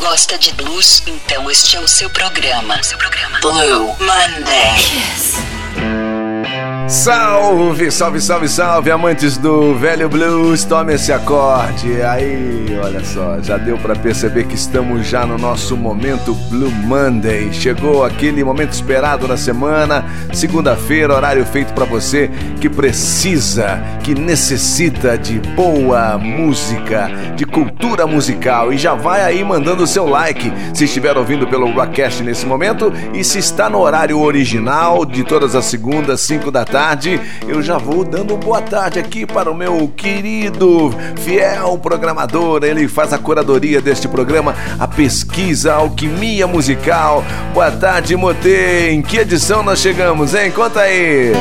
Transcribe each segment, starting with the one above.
Gosta de blues? Então este é o seu programa. Seu programa. Blue Monday. Yes. Salve, salve, salve, salve, amantes do velho blues, tome esse acorde. Aí, olha só, já deu para perceber que estamos já no nosso momento Blue Monday. Chegou aquele momento esperado na semana, segunda-feira, horário feito para você que precisa, que necessita de boa música, de cultura musical e já vai aí mandando o seu like se estiver ouvindo pelo Rockcast nesse momento e se está no horário original de todas as segundas, 5 da tarde tarde. Eu já vou dando boa tarde aqui para o meu querido, fiel programador. Ele faz a curadoria deste programa, a pesquisa, a alquimia musical. Boa tarde, Motê. Em que edição nós chegamos, hein? Conta aí.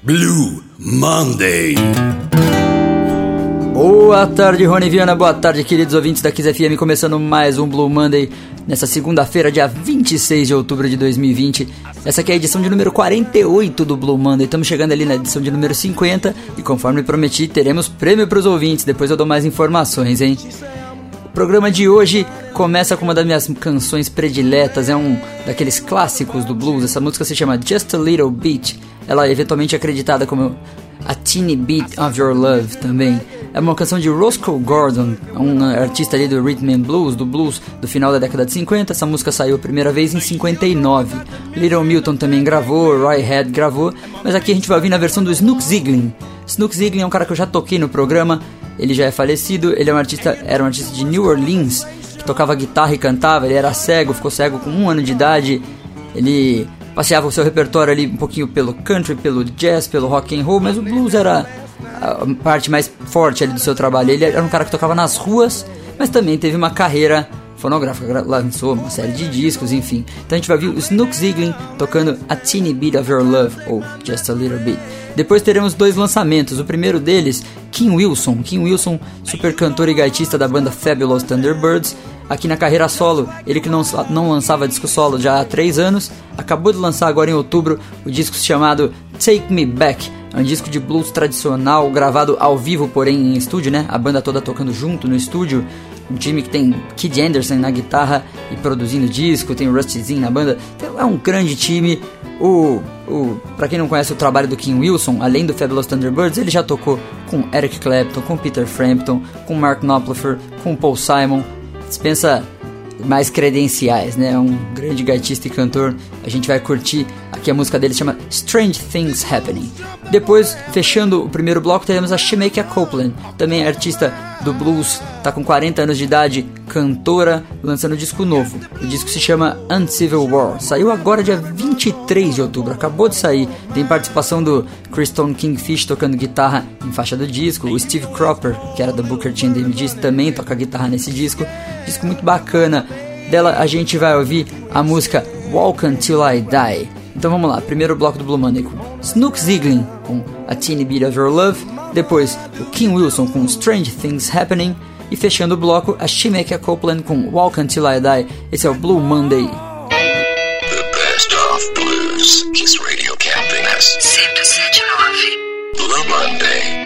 Blue Monday. Boa tarde, Rony Viana. Boa tarde, queridos ouvintes da Kiss FM. Começando mais um Blue Monday nessa segunda-feira, dia 26 de outubro de 2020. Essa aqui é a edição de número 48 do Blue Monday. Estamos chegando ali na edição de número 50 e conforme prometi, teremos prêmio para os ouvintes. Depois eu dou mais informações, hein? O programa de hoje começa com uma das minhas canções prediletas, é um daqueles clássicos do blues. Essa música se chama Just a Little Beat. Ela é eventualmente acreditada como a Teeny Beat of Your Love também. É uma canção de Roscoe Gordon, um artista ali do rhythm and blues, do blues do final da década de 50. Essa música saiu a primeira vez em 59. Little Milton também gravou, Roy Head gravou, mas aqui a gente vai ouvir na versão do Snook Ziegling. Snook Ziegling é um cara que eu já toquei no programa, ele já é falecido, ele é um artista, era um artista de New Orleans, que tocava guitarra e cantava, ele era cego, ficou cego com um ano de idade, ele passeava o seu repertório ali um pouquinho pelo country, pelo jazz, pelo rock and roll, mas o blues era a parte mais forte ali do seu trabalho. Ele era um cara que tocava nas ruas, mas também teve uma carreira fonográfica, lançou uma série de discos, enfim. Então a gente vai ver o Snook Ziegling tocando A Teeny Bit of Your Love, ou Just a Little Bit. Depois teremos dois lançamentos. O primeiro deles, Kim Wilson. Kim Wilson, super cantor e gaitista da banda Fabulous Thunderbirds. Aqui na carreira solo, ele que não, não lançava disco solo já há três anos, acabou de lançar agora em outubro o disco chamado Take Me Back, é um disco de blues tradicional, gravado ao vivo, porém em estúdio, né? A banda toda tocando junto no estúdio. Um time que tem Kid Anderson na guitarra e produzindo disco, tem Rusty Zinn na banda. Então, é um grande time. O, o, pra quem não conhece o trabalho do Kim Wilson, além do Fabulous Thunderbirds, ele já tocou com Eric Clapton, com Peter Frampton, com Mark Knopfler, com Paul Simon. Dispensa mais credenciais, né? Um grande gaitista e cantor. A gente vai curtir aqui a música dele chama Strange Things Happening. Depois, fechando o primeiro bloco, teremos a Shemaiah Copeland, também artista do blues, tá com 40 anos de idade, cantora, lançando um disco novo. O disco se chama Uncivil War. Saiu agora dia 23 de outubro, acabou de sair. Tem participação do Kristen Kingfish tocando guitarra em faixa do disco, o Steve Cropper, que era do Booker T and the também toca guitarra nesse disco. Disco muito bacana. Dela a gente vai ouvir a música Walk Until I Die. Então vamos lá, primeiro bloco do Blue Monday com Snook Ziegling com A Teeny Bit of Your Love, depois o Kim Wilson com Strange Things Happening e fechando o bloco a Shemeka Copeland com Walk Until I Die. Esse é o Blue Monday. The best of blues. Kiss Radio Campinas. 107.9. Blue Monday.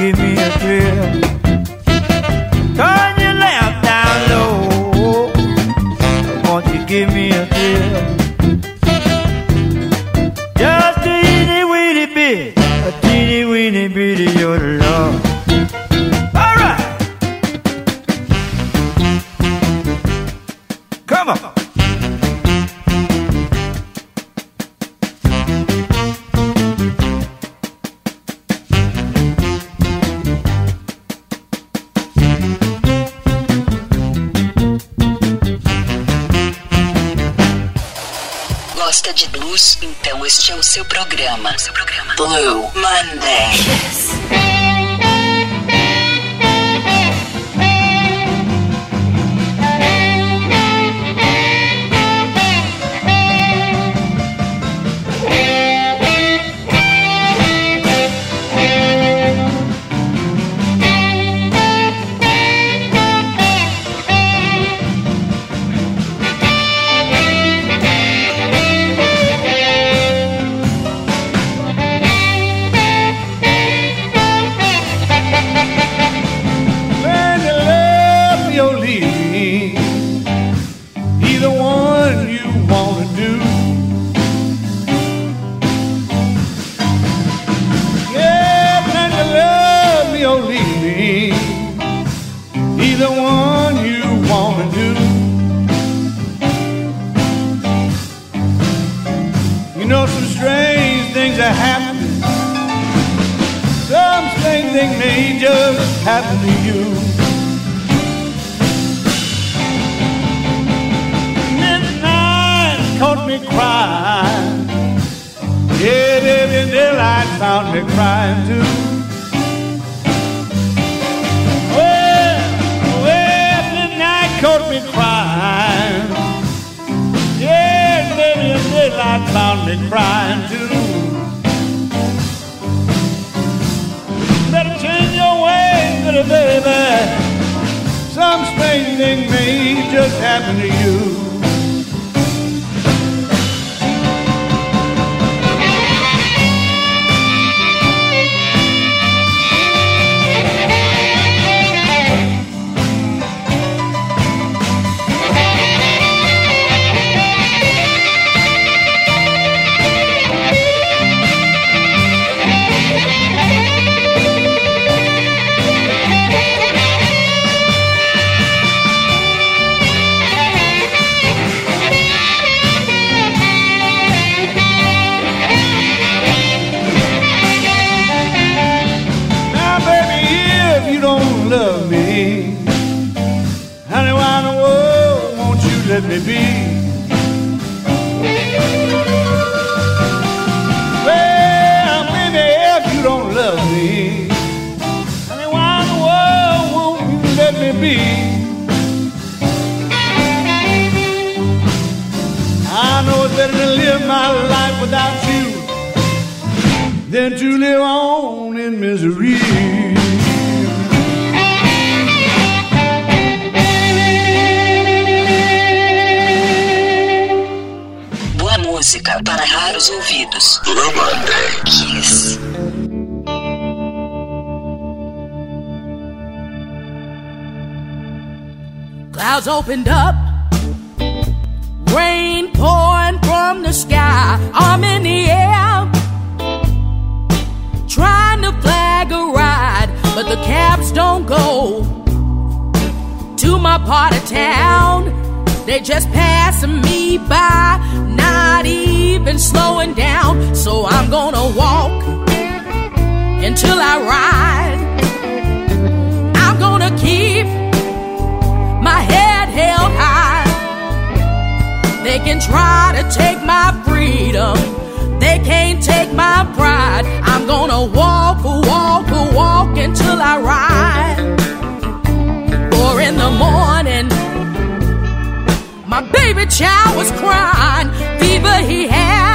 Give me happening. Some strange thing may just happen to you. Midnight caught me crying. Yeah, baby, daylight found me crying too. Oh, midnight caught me crying. Yeah, baby, daylight found me crying too. Little baby. Some strange thing may just happen to you. Than to live on in misery. Boa música para raros ouvidos. Blue Monday. Kiss. Clouds opened up, rain pouring from the sky. I'm in the air, cabs don't go to my part of town. They just passing me by, not even slowing down. So I'm gonna walk until I ride. I'm gonna keep my head held high. They can try to take my freedom, they can't take my pride. I'm gonna walk, walk, walk until I ride. Four in the morning, my baby child was crying, fever he had.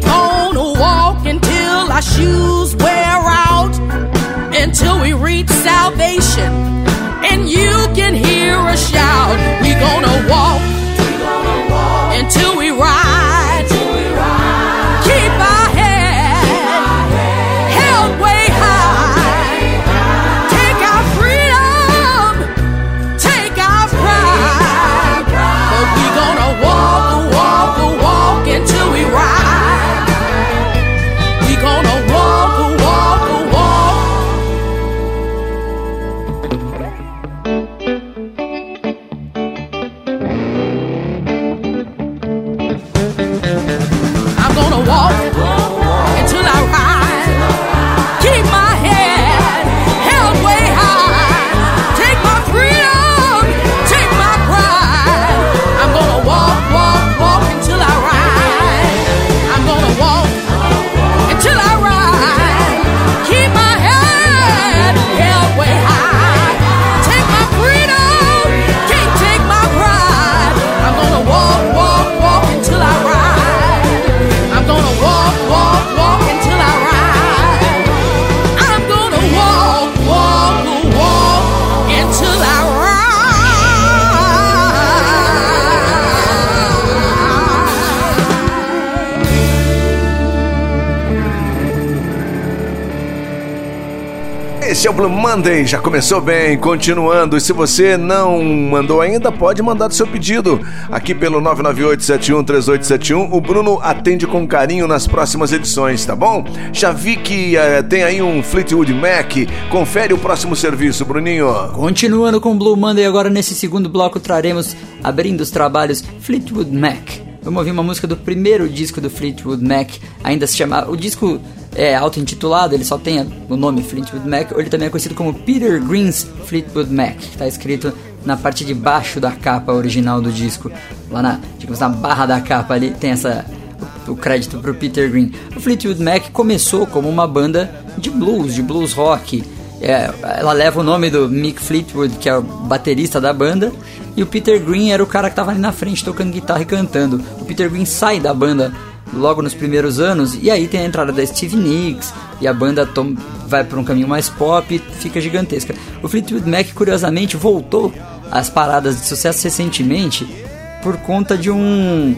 Keep on walking till our shoes wear out, until we reach salvation. And you can hear us shout. We gonna walk Esse é o Blue Monday, já começou bem, continuando. E se você não mandou ainda, pode mandar o seu pedido aqui pelo 998-713871. O Bruno atende com carinho nas próximas edições, tá bom? Já vi que eh, tem aí um Fleetwood Mac. Confere o próximo serviço, Bruninho. Continuando com Blue Monday, agora nesse segundo bloco traremos, abrindo os trabalhos, Fleetwood Mac. Vamos ouvir uma música do primeiro disco do Fleetwood Mac, ainda se chama. O disco é auto-intitulado, ele só tem o nome Fleetwood Mac, ou ele também é conhecido como Peter Green's Fleetwood Mac, que está escrito na parte de baixo da capa original do disco. Lá na, digamos, na barra da capa ali tem essa o crédito pro Peter Green. O Fleetwood Mac começou como uma banda de blues, de blues rock. É, ela leva o nome do Mick Fleetwood, que é o baterista da banda, e o Peter Green era o cara que estava ali na frente tocando guitarra e cantando. O Peter Green sai da banda logo nos primeiros anos, e aí tem a entrada da Steve Nicks, e a banda tom- vai para um caminho mais pop e fica gigantesca. O Fleetwood Mac, curiosamente, voltou às paradas de sucesso recentemente por conta de um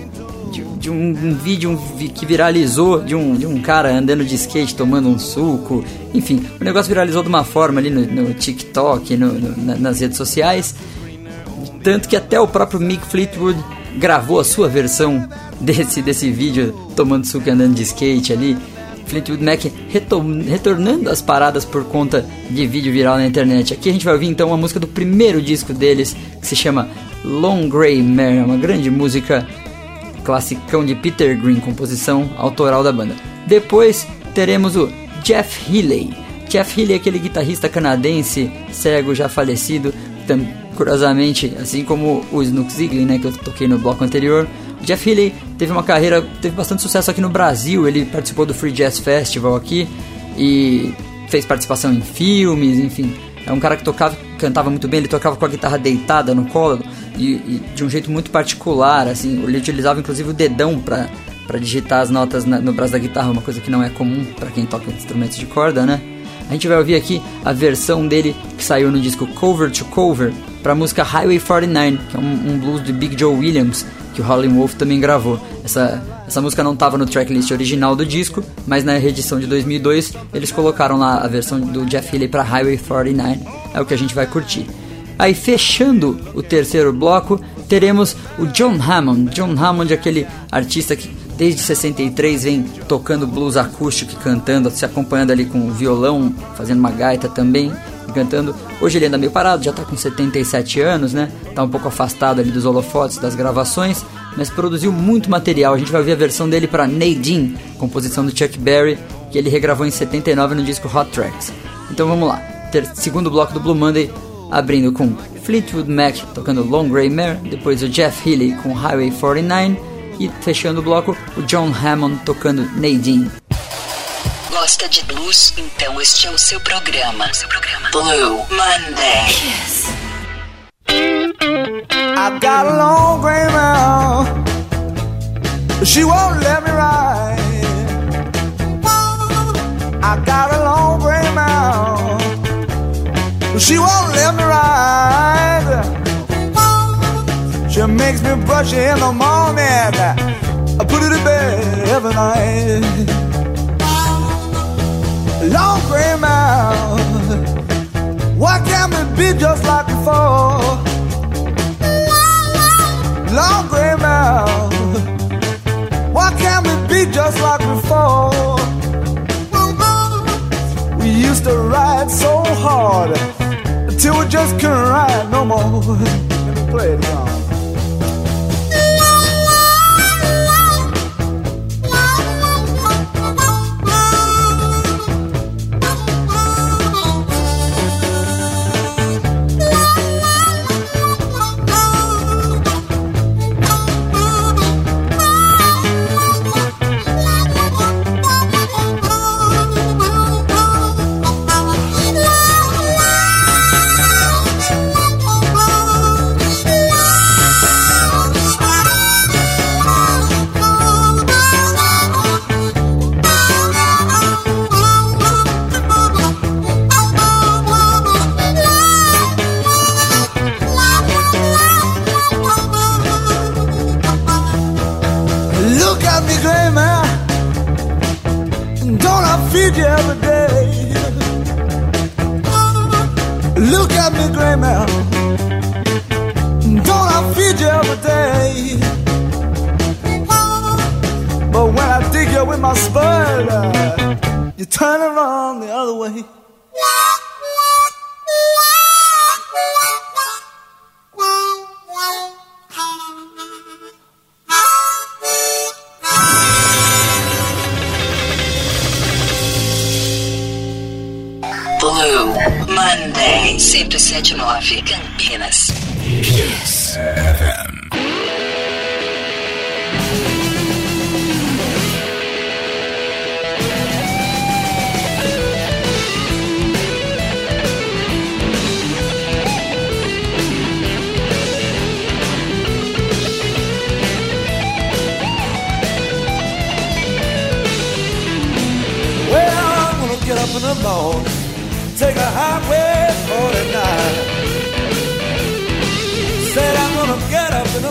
de, de um, vídeo que viralizou de um, de um cara andando de skate tomando um suco. Enfim, o negócio viralizou de uma forma ali no, no TikTok, no- no- na- nas redes sociais. Tanto que até o próprio Mick Fleetwood gravou a sua versão desse, desse vídeo tomando suco e andando de skate ali. Fleetwood Mac retornando às paradas por conta de vídeo viral na internet. Aqui a gente vai ouvir então uma música do primeiro disco deles que se chama Long Grey Mare, uma grande música classicão de Peter Green, composição autoral da banda. Depois teremos o Jeff Healey. Jeff Healey é aquele guitarrista canadense, cego, já falecido, curiosamente, assim como o Snook Ziegler, né, que eu toquei no bloco anterior. Jeff Healey teve uma carreira, teve bastante sucesso aqui no Brasil, ele participou do Free Jazz Festival aqui e fez participação em filmes, enfim. É um cara que tocava, cantava muito bem, ele tocava com a guitarra deitada no colo e, e de um jeito muito particular, assim. Ele utilizava inclusive o dedão para para digitar as notas na- no braço da guitarra, uma coisa que não é comum para quem toca instrumentos de corda, né? A gente vai ouvir aqui a versão dele que saiu no disco Cover to Cover para a música Highway 49, que é um, um blues de Big Joe Williams, que o Howlin' Wolf também gravou. Essa, essa música não estava no tracklist original do disco, mas na reedição de 2002 eles colocaram lá a versão do Jeff Healey para Highway 49. É o que a gente vai curtir. Aí fechando o terceiro bloco, teremos o John Hammond. John Hammond aquele artista que Desde 63 vem tocando blues acústico cantando, se acompanhando ali com violão, fazendo uma gaita também cantando. Hoje ele anda meio parado, já tá com 77 anos, né? Tá um pouco afastado ali dos holofotes, das gravações, mas produziu muito material. A gente vai ver a versão dele para Nadine, composição do Chuck Berry, que ele regravou em 79 no disco Hot Tracks. Então vamos lá. Ter segundo bloco do Blue Monday, abrindo com Fleetwood Mac tocando Long Grey Mare, depois o Jeff Healey com Highway 49 e fechando o bloco o John Hammond tocando Nadine. Gosta de blues? Então este é o seu programa. Seu programa. Blue Monday. Yes. I got a long mare. She won't let me ride. I got a long gray mare. She won't let me ride. She makes me brush in the morning. I put it to bed every night. Long gray mare. Why can't it be just like before? Long gray mare. Why can't we be just like before? We used to ride so hard until we just couldn't ride no more. Let me play it, y'all.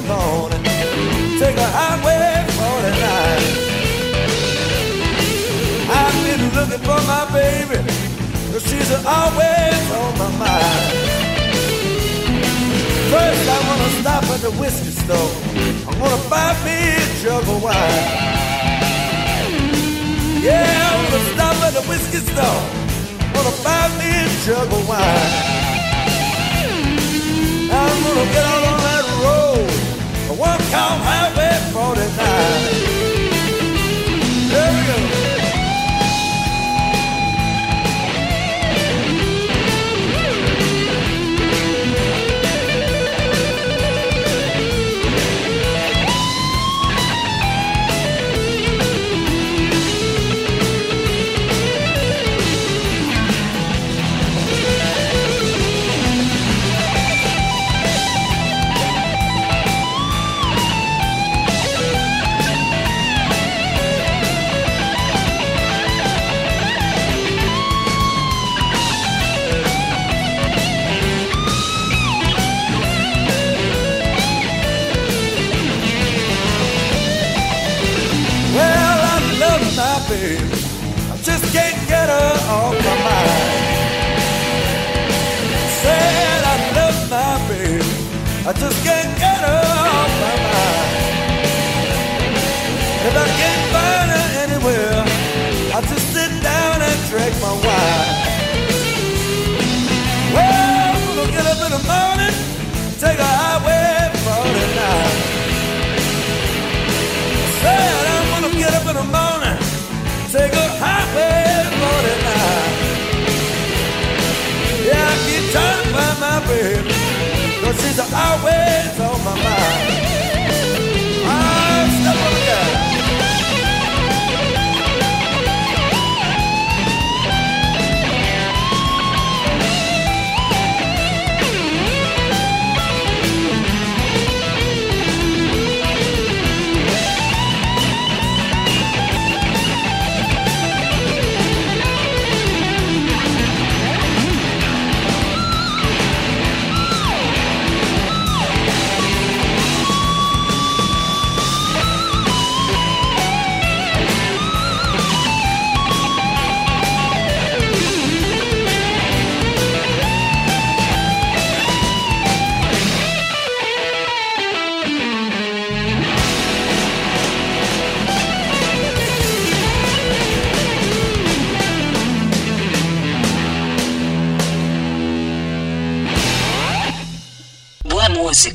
morning. Take a highway 49. I've been looking for my baby, cause she's always on my mind. First, I wanna stop at the whiskey store. I wanna buy me a jug of wine. Yeah, I wanna stop at the whiskey store. I wanna buy me a jug of wine. I'm gonna get out on that road. Welcome, Highway 49. She's always on my mind.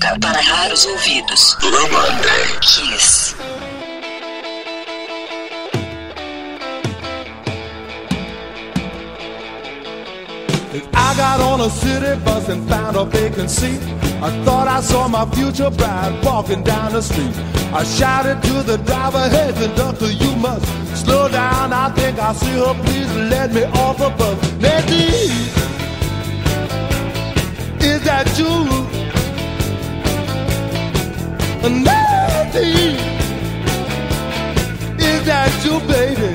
Música para raros ouvidos. Blue Kiss. I got on a city bus and found a vacant seat. I thought I saw my future bride walking down the street. I shouted to the driver, hey conductor, you must slow down. I think I see her, please let me off the bus. Nadine, is that you? Is that you, baby?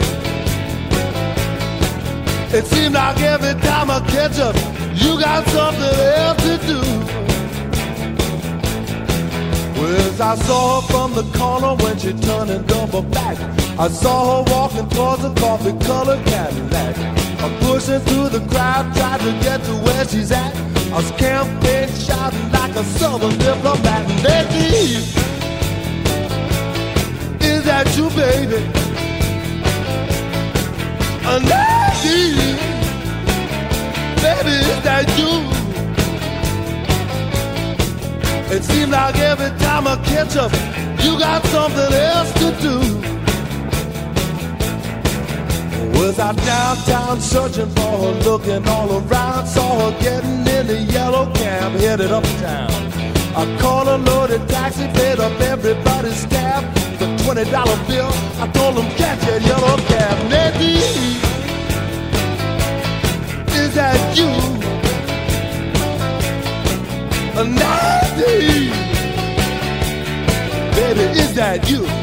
It seems like every time I catch up, you got something else to do. Well, I saw her from the corner when she turned and double back. I saw her walking towards a coffee colored Cadillac. I'm pushing through the crowd, trying to get to where she's at. I was campaign shouting like a southern diplomat. Nikki, is that you, baby? A lady, baby, is that you? It seems like every time I catch up, you got something else to do. Was I downtown searching for her, looking all around, saw her getting in the yellow cab, headed uptown. I called a loaded taxi, paid up everybody's tab. The twenty dollar bill, I told them catch that yellow cab. Nadine, is that you? Nadine, baby, is that you?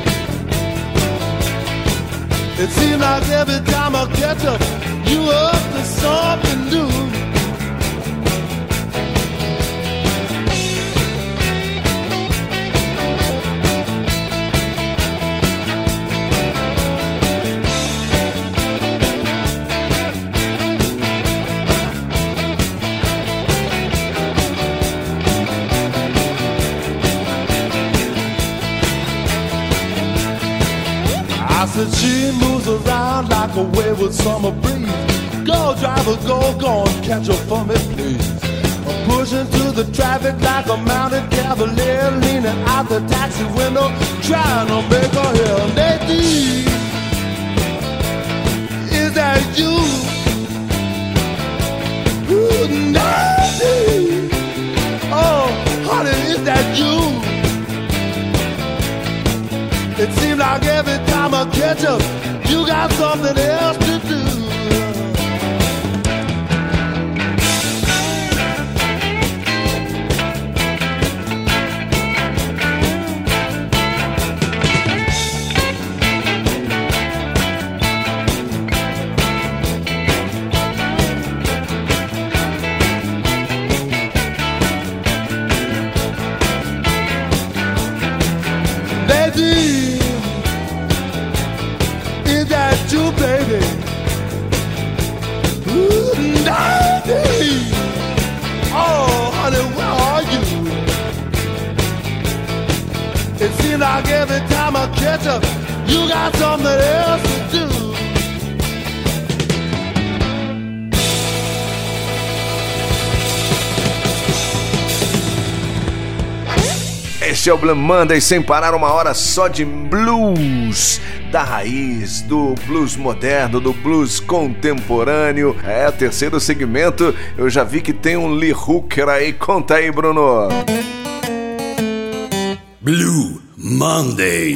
It seems like every time I catch up, you up to something new. I said she moves around like a wayward summer breeze. Go driver, go, go and catch her for me, please. I'm pushing through the traffic like a mounted cavalier, leaning out the taxi window, trying to make her hear. Nadine, is that you? Ooh, oh, honey, is that you? Seems like every time I catch up, you got something else like every time I catch up, you got something else to do. Este é o Blamanda e sem parar uma hora só de blues da raiz, do blues moderno, do blues contemporâneo. É, terceiro segmento, eu já vi que tem um Lee Hooker aí. Conta aí, Bruno. Blue Monday.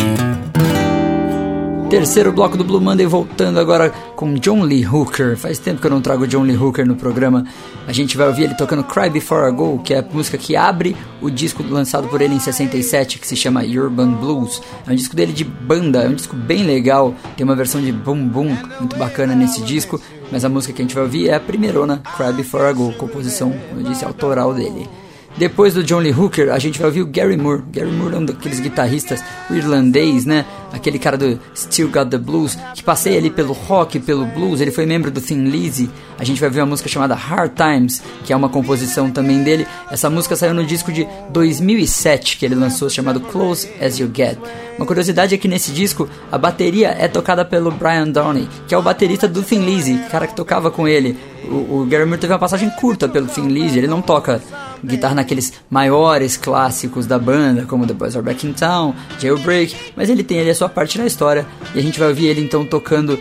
Terceiro bloco do Blue Monday voltando agora com John Lee Hooker. Faz tempo que eu não trago John Lee Hooker no programa. A gente vai ouvir ele tocando Cry Before I Go, que é a música que abre o disco lançado por ele em 67, que se chama Urban Blues. É um disco dele de banda, é um disco bem legal. Tem uma versão de boom boom muito bacana nesse disco, mas a música que a gente vai ouvir é a primeirona, Cry Before I Go, composição, como eu disse, autoral dele. Depois do John Lee Hooker, a gente vai ouvir o Gary Moore. Gary Moore é um daqueles guitarristas irlandês, né? Aquele cara do Still Got the Blues, que passeia ali pelo rock, pelo blues. Ele foi membro do Thin Lizzy. A gente vai ver uma música chamada Hard Times, que é uma composição também dele. Essa música saiu no disco de 2007 que ele lançou, chamado Close As You Get. Uma curiosidade é que nesse disco a bateria é tocada pelo Brian Downey, que é o baterista do Thin Lizzy, cara que tocava com ele. O, o Gary Moore teve uma passagem curta pelo Lizzy, ele não toca guitarra naqueles maiores clássicos da banda, como The Boys Are Back in Town, Jailbreak, mas ele tem ali a sua parte na história e a gente vai ouvir ele então tocando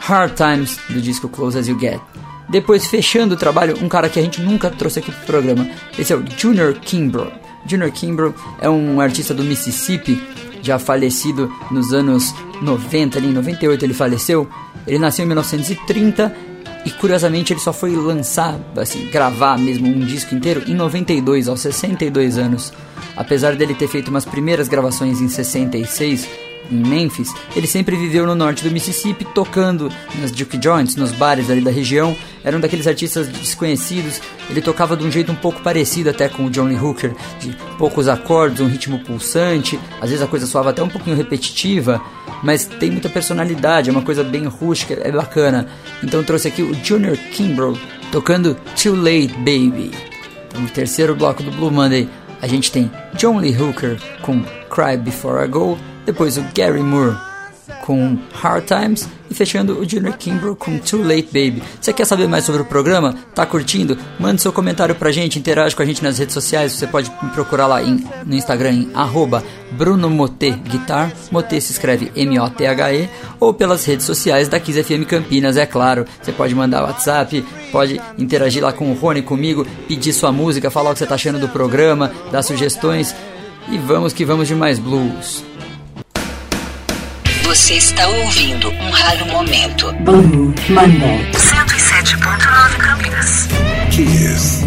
Hard Times do disco Close As You Get. Depois, fechando o trabalho, um cara que a gente nunca trouxe aqui pro programa. Esse é o Junior Kimbrough. Junior Kimbrough é um artista do Mississippi, já falecido nos anos 90, ali em 98 ele faleceu. Ele nasceu em 1930 e curiosamente ele só foi lançar, assim, gravar mesmo um disco inteiro em 92, aos 62 anos. Apesar dele ter feito umas primeiras gravações em 66, em Memphis, ele sempre viveu no norte do Mississippi, tocando nas Duke Joints, nos bares ali da região. Era um daqueles artistas desconhecidos. Ele tocava de um jeito um pouco parecido até com o John Lee Hooker, de poucos acordes, um ritmo pulsante. Às vezes a coisa soava até um pouquinho repetitiva, mas tem muita personalidade, é uma coisa bem rústica, é bacana. Então trouxe aqui o Junior Kimbrough tocando Too Late Baby. Então, no terceiro bloco do Blue Monday, a gente tem John Lee Hooker com Cry Before I Go depois o Gary Moore com Hard Times e fechando o Junior Kimbrough com Too Late Baby. Você quer saber mais sobre o programa? Tá curtindo? Mande seu comentário pra gente, interage com a gente nas redes sociais. Você pode me procurar lá em, no Instagram em arroba Bruno Moté Guitar. Moté se escreve M-O-T-H-E ou pelas redes sociais da Kiss FM Campinas, é claro. Você pode mandar WhatsApp, pode interagir lá com o Rony, comigo, pedir sua música, falar o que você tá achando do programa, dar sugestões. E vamos que vamos de mais blues. Você está ouvindo um raro momento. Blue Monday. 107.9 Campinas. Kiss.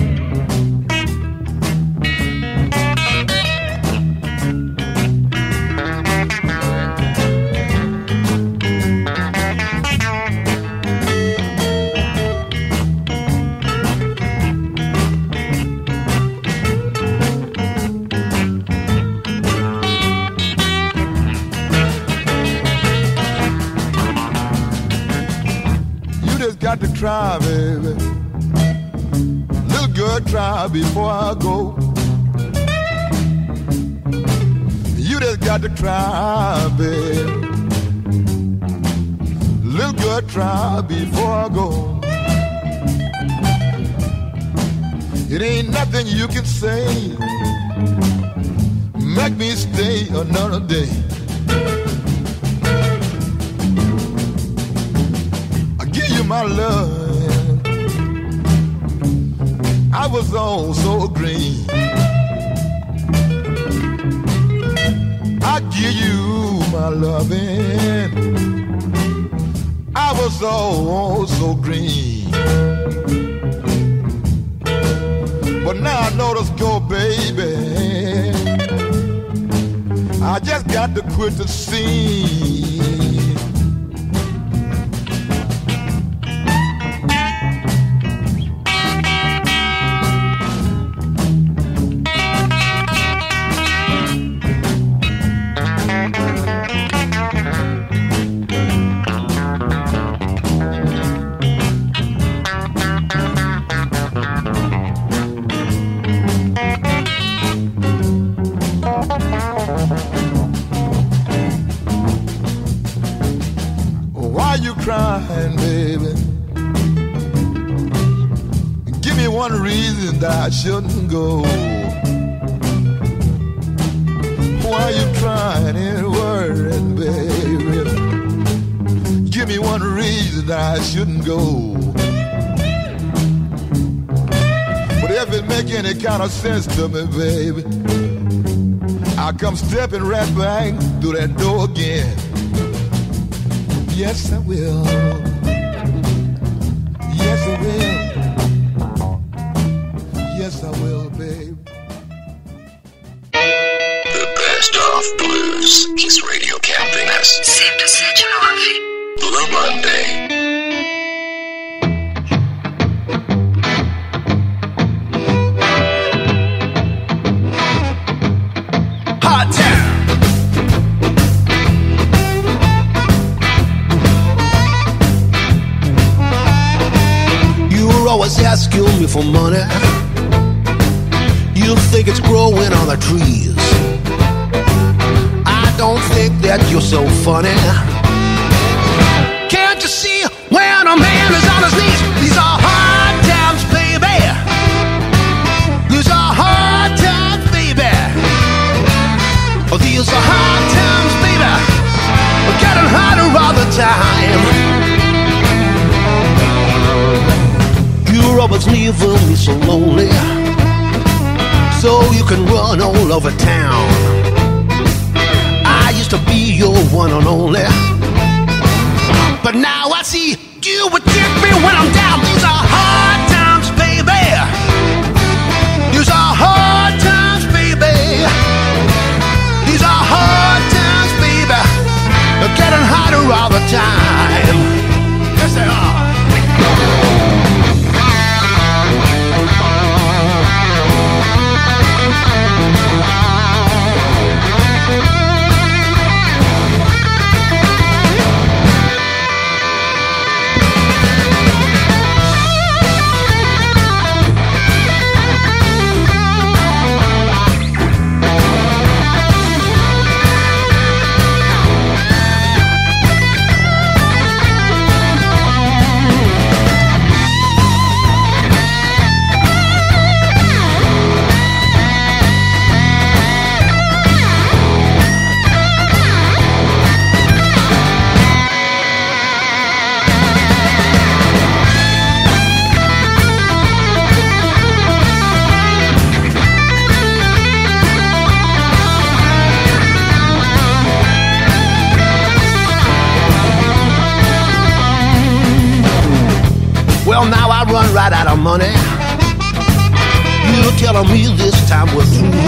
Got to try, baby. Little girl, try before I go. You just got to try, baby. Little girl, try before I go. It ain't nothing you can say. Make me stay another day. My love. I was all so green. I give you my loving. I was all so green. But now I know let's go, baby. I just got to quit the scene. Shouldn't go. why you crying and worrying, baby. Give me one reason I shouldn't go. But if it make any kind of sense to me, baby, I'll come stepping right back through that door again. Yes, I will. I will, babe. The best of blues. Kiss Radio Campinas. 1079. Blue Monday. Hot town. You were always asking me for money. The trees. I don't think that you're so funny. Can't you see when a man is on his knees? These are hard times, baby. These are hard times, baby. Oh, these are hard times, baby. We're getting harder all the time. You're always leaving me so lonely. So you can run all over town. I used to be your one and only. But now I see you would me when I'm down. These are hard times, baby. These are hard times, baby. These are hard times, baby. They're getting harder all the time. time will soon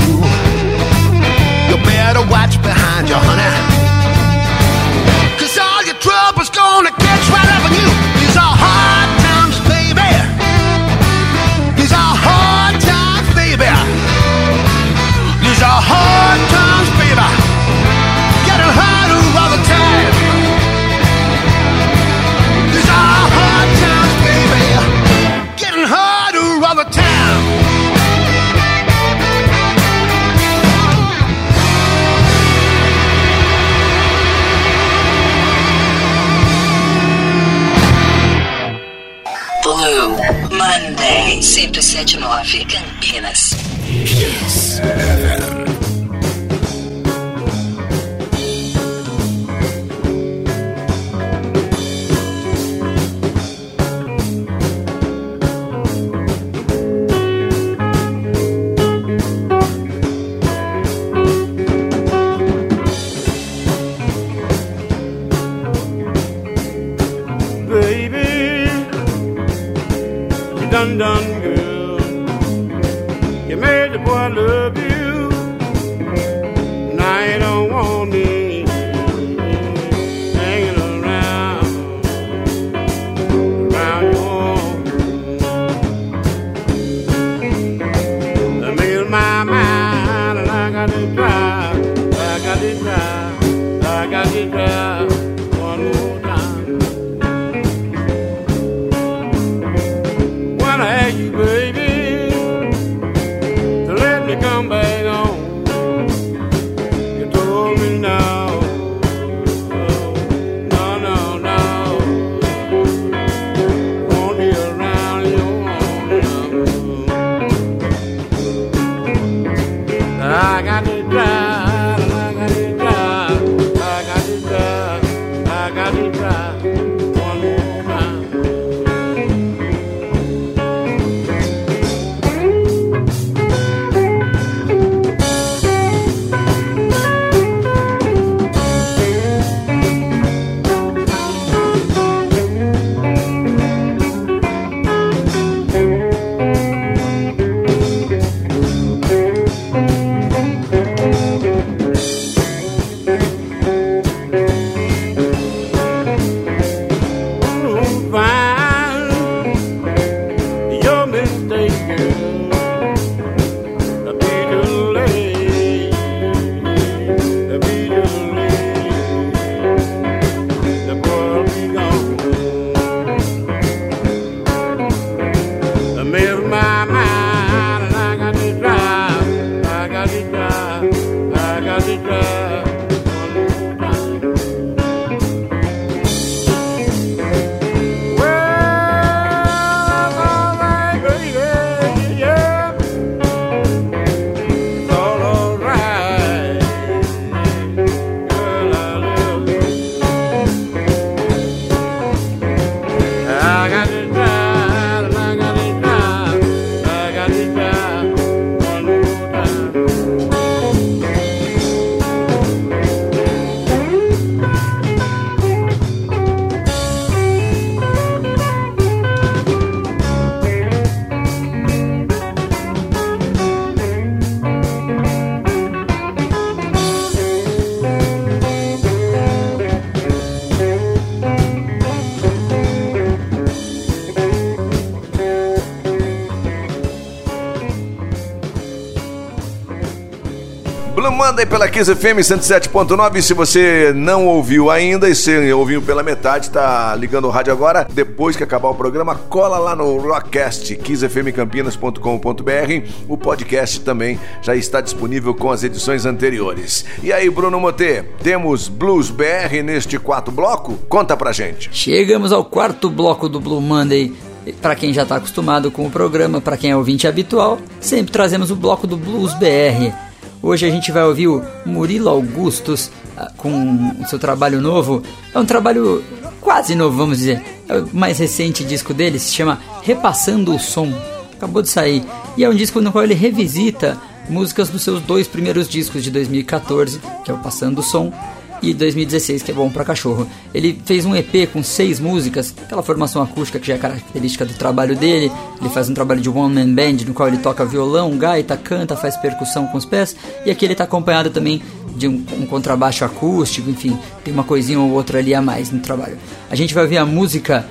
Blue Monday pela Kiss FM 107.9. Se você não ouviu ainda e se ouviu pela metade, tá ligando o rádio agora. Depois que acabar o programa, cola lá no Rockcast, kissfmcampinas.com.br. O podcast também já está disponível com as edições anteriores. E aí, Bruno Motê, temos Blues BR neste quarto bloco? Conta pra gente. Chegamos ao quarto bloco do Blue Monday. Para quem já está acostumado com o programa, para quem é ouvinte habitual, sempre trazemos o bloco do Blues BR. Hoje a gente vai ouvir o Murilo Augustus ah, com seu trabalho novo. É um trabalho quase novo, vamos dizer. É o mais recente disco dele, se chama Repassando o Som. Acabou de sair. E é um disco no qual ele revisita músicas dos seus dois primeiros discos de 2014, que é o Passando o Som e 2016, que é bom para cachorro. Ele fez um EP com seis músicas, aquela formação acústica que já é característica do trabalho dele. Ele faz um trabalho de one man band no qual ele toca violão, gaita, canta, faz percussão com os pés. E aqui ele está acompanhado também de um, um, contrabaixo acústico, enfim, tem uma coisinha ou outra ali a mais no trabalho. A gente vai ver a música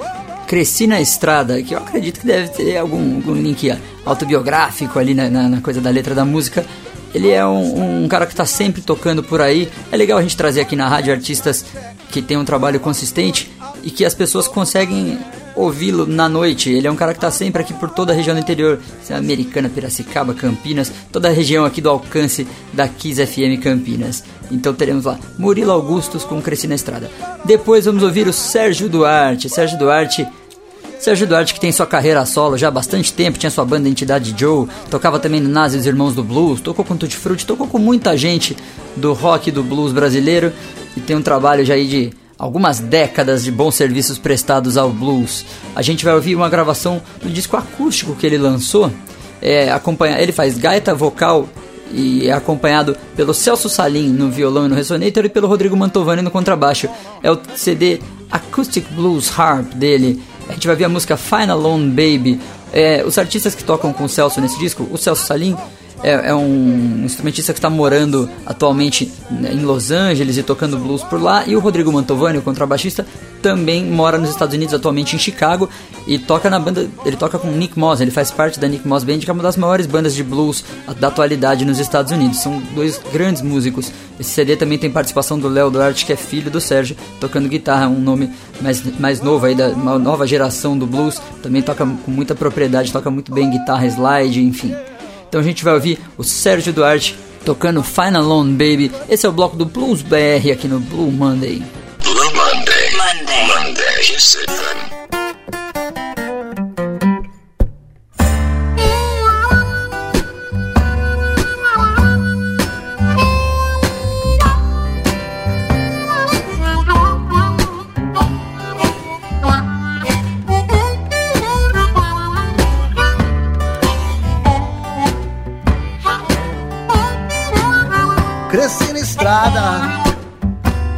Cresci na Estrada, que eu acredito que deve ter algum, algum link autobiográfico ali na, na, na coisa da letra da música. Ele é um, um cara que está sempre tocando por aí. É legal a gente trazer aqui na rádio artistas que tem um trabalho consistente e que as pessoas conseguem ouvi-lo na noite. Ele é um cara que está sempre aqui por toda a região do interior, Americana, Piracicaba, Campinas, toda a região aqui do alcance da Kiss FM Campinas. Então teremos lá Murilo Augustus com Cresci na Estrada. Depois vamos ouvir o Sérgio Duarte. Sérgio Duarte Sérgio Duarte, que tem sua carreira solo já há bastante tempo, tinha sua banda Entidade Joe, tocava também no Nazi os Irmãos do Blues, tocou com Tutti Frutti, tocou com muita gente do rock e do blues brasileiro e tem um trabalho já aí de algumas décadas de bons serviços prestados ao blues. A gente vai ouvir uma gravação do disco acústico que ele lançou. É, acompanha, ele faz gaita, vocal e é acompanhado pelo Celso Salim no violão e no resonator e pelo Rodrigo Mantovani no contrabaixo. É o CD Acoustic Blues Harp dele. A gente vai ver a música Final Lone Baby. É, os artistas que tocam com o Celso nesse disco, o Celso Salim é, é um instrumentista que está morando atualmente em Los Angeles e tocando blues por lá. E o Rodrigo Mantovani, o contrabaixista, também mora nos Estados Unidos, atualmente em Chicago, e toca na banda. Ele toca com Nick Moss, ele faz parte da Nick Moss Band, que é uma das maiores bandas de blues da atualidade nos Estados Unidos. São dois grandes músicos. Esse CD também tem participação do Léo Duarte, que é filho do Sérgio, tocando guitarra, um nome mais, mais novo aí, da uma nova geração do blues. Também toca com muita propriedade, toca muito bem guitarra, slide, enfim. Então a gente vai ouvir o Sérgio Duarte tocando Final Lone Baby. Esse é o bloco do Blues BR aqui no Blue Monday. Blue Monday. Monday. Monday.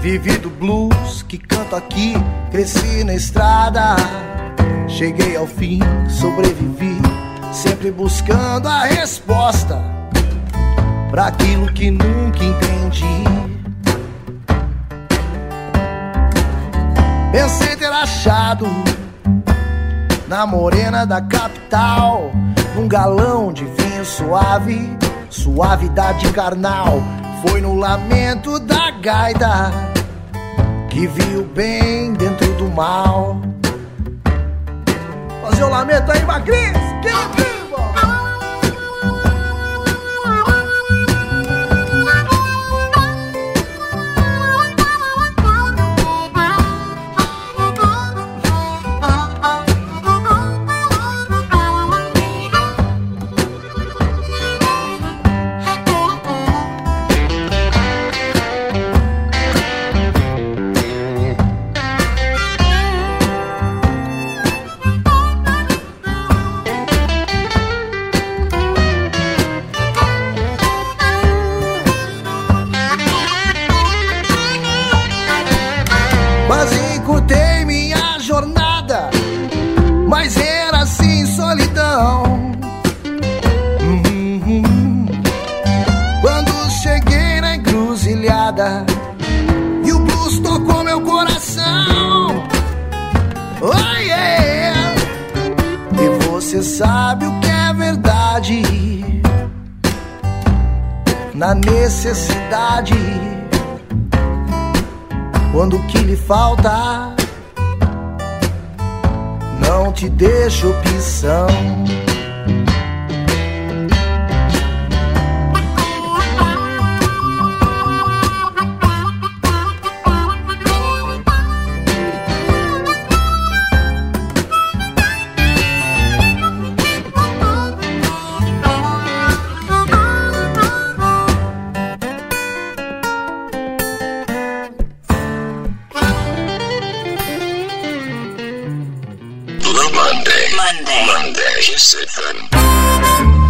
Vivi do blues que canto aqui, cresci na estrada. Cheguei ao fim, sobrevivi, sempre buscando a resposta para aquilo que nunca entendi. Pensei ter achado na morena da capital, num galão de vinho suave, suavidade carnal. Foi no lamento da gaita que viu bem dentro do mal. Fazer o lamento aí, Macris! Que Chopin. Monday. Monday. Kiss FM.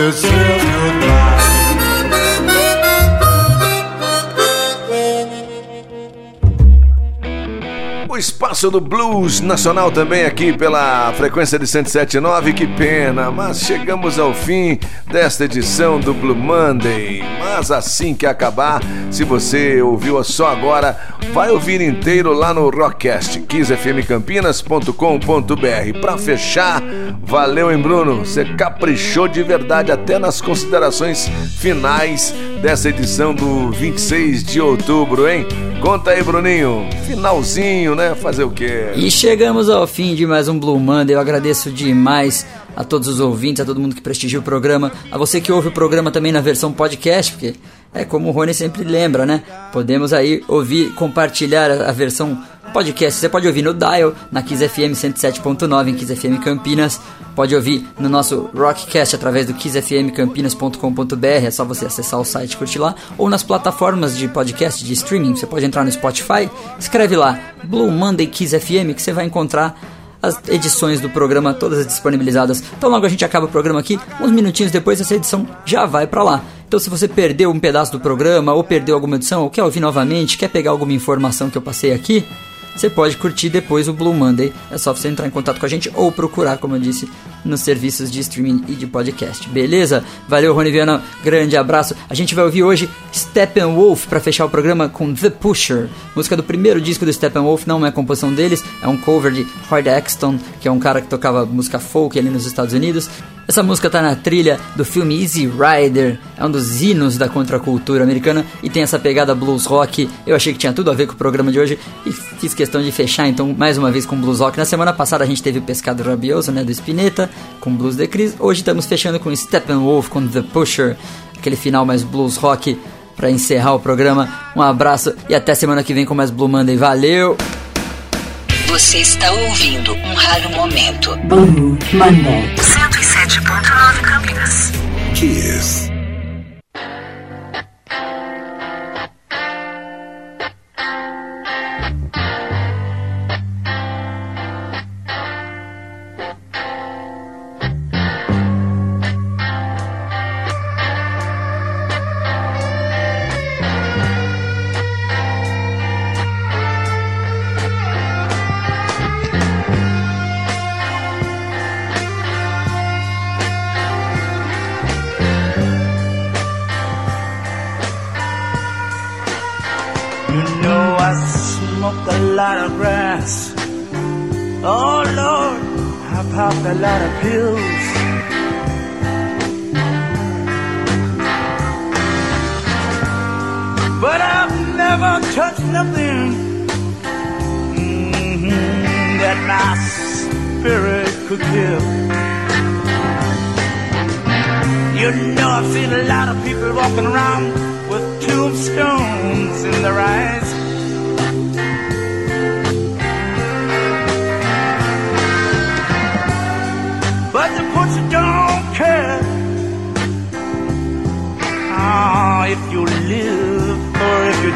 to slip goodbye. Espaço do blues nacional também aqui pela frequência de 107.9, que pena, mas chegamos ao fim desta edição do Blue Monday. Mas assim que acabar, se você ouviu só agora, vai ouvir inteiro lá no Rockcast, kissfmcampinas.com.br. Pra fechar, valeu, hein, Bruno? Você caprichou de verdade até nas considerações finais dessa edição do 26 de outubro, hein? Conta aí, Bruninho. Finalzinho, né? Fazer o quê? E chegamos ao fim de mais um Blue Monday. Eu agradeço demais a todos os ouvintes, a todo mundo que prestigia o programa, a você que ouve o programa também na versão podcast, porque é como o Rony sempre lembra, né? Podemos aí ouvir, compartilhar a versão podcast. Você pode ouvir no Dial, na Kiss FM 107.9 em Kiss FM Campinas. Pode ouvir no nosso Rockcast através do kissfmcampinas.com.br. É só você acessar o site e curtir lá. Ou nas plataformas de podcast, de streaming. Você pode entrar no Spotify, escreve lá Blue Monday Kiss FM que você vai encontrar as edições do programa todas disponibilizadas. Então logo a gente acaba o programa aqui, uns minutinhos depois essa edição já vai para lá. Então se você perdeu um pedaço do programa ou perdeu alguma edição ou quer ouvir novamente, quer pegar alguma informação que eu passei aqui, você pode curtir depois o Blue Monday. É só você entrar em contato com a gente ou procurar, como eu disse, nos serviços de streaming e de podcast. Beleza? Valeu, Rony Viana. Grande abraço. A gente vai ouvir hoje Steppenwolf para fechar o programa com The Pusher. Música do primeiro disco do Steppenwolf, não é composição deles, é um cover de Howard Axton, que é um cara que tocava música folk ali nos Estados Unidos. Essa música tá na trilha do filme Easy Rider, é um dos hinos da contracultura americana e tem essa pegada blues rock. Eu achei que tinha tudo a ver com o programa de hoje e fiz questão de fechar então mais uma vez com blues rock. Na semana passada a gente teve o Pescado Rabioso, né, do Spinetta, com blues de Chris. Hoje estamos fechando com Steppenwolf, com The Pusher, aquele final mais blues rock para encerrar o programa. Um abraço e até semana que vem com mais Blue Monday. Valeu! Você está ouvindo um raro momento. Blue Monday. 107.9 Campinas. Kiss.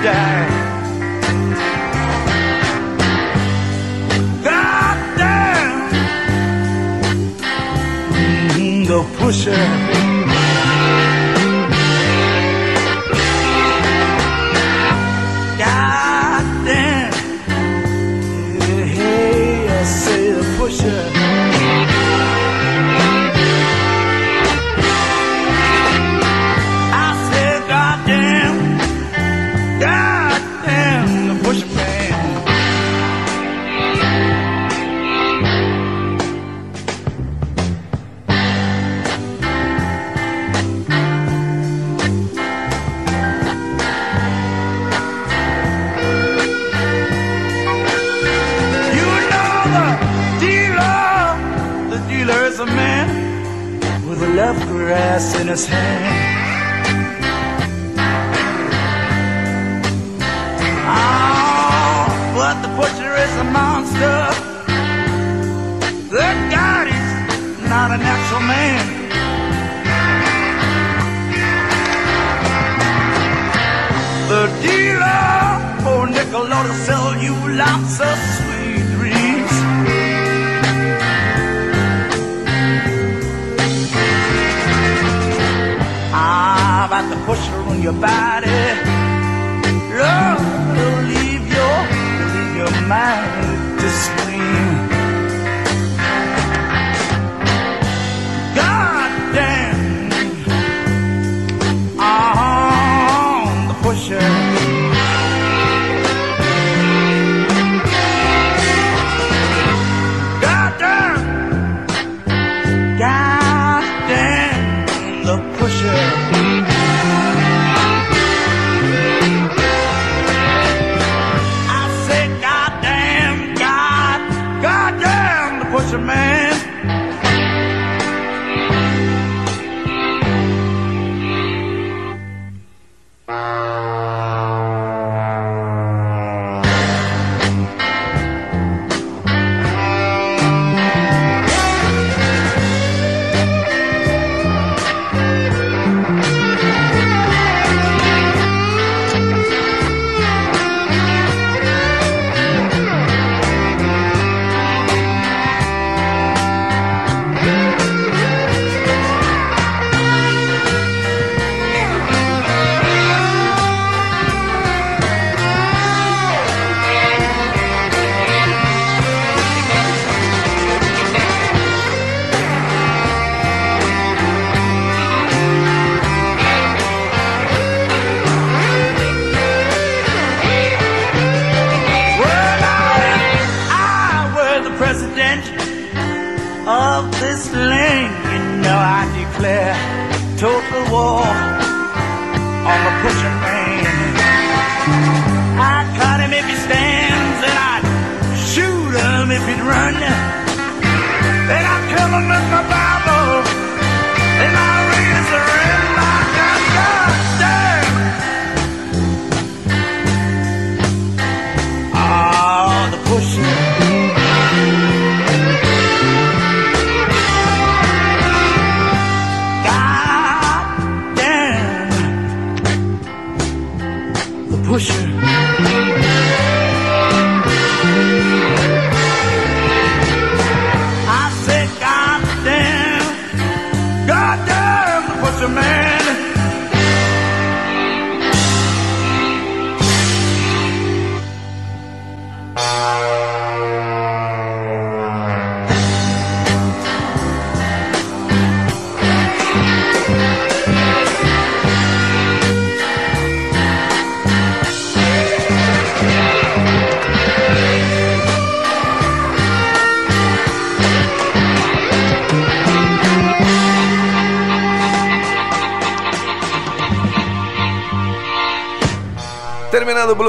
Die. God damn, Mhm, the pusher.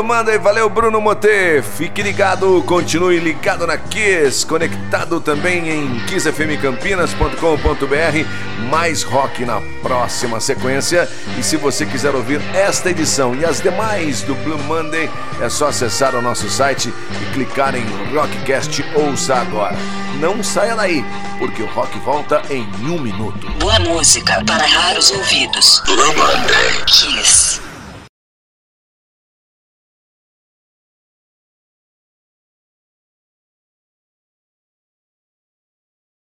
Blue Monday, valeu Bruno Moté. Fique ligado, continue ligado na Kiss, conectado também em kissfmcampinas.com.br. Mais rock na próxima sequência. E se você quiser ouvir esta edição e as demais do Blue Monday, é só acessar o nosso site e clicar em Rockcast Ouça Agora. Não saia daí, porque o rock volta em um minuto. Boa música para raros ouvidos. Blue Monday. Kiss.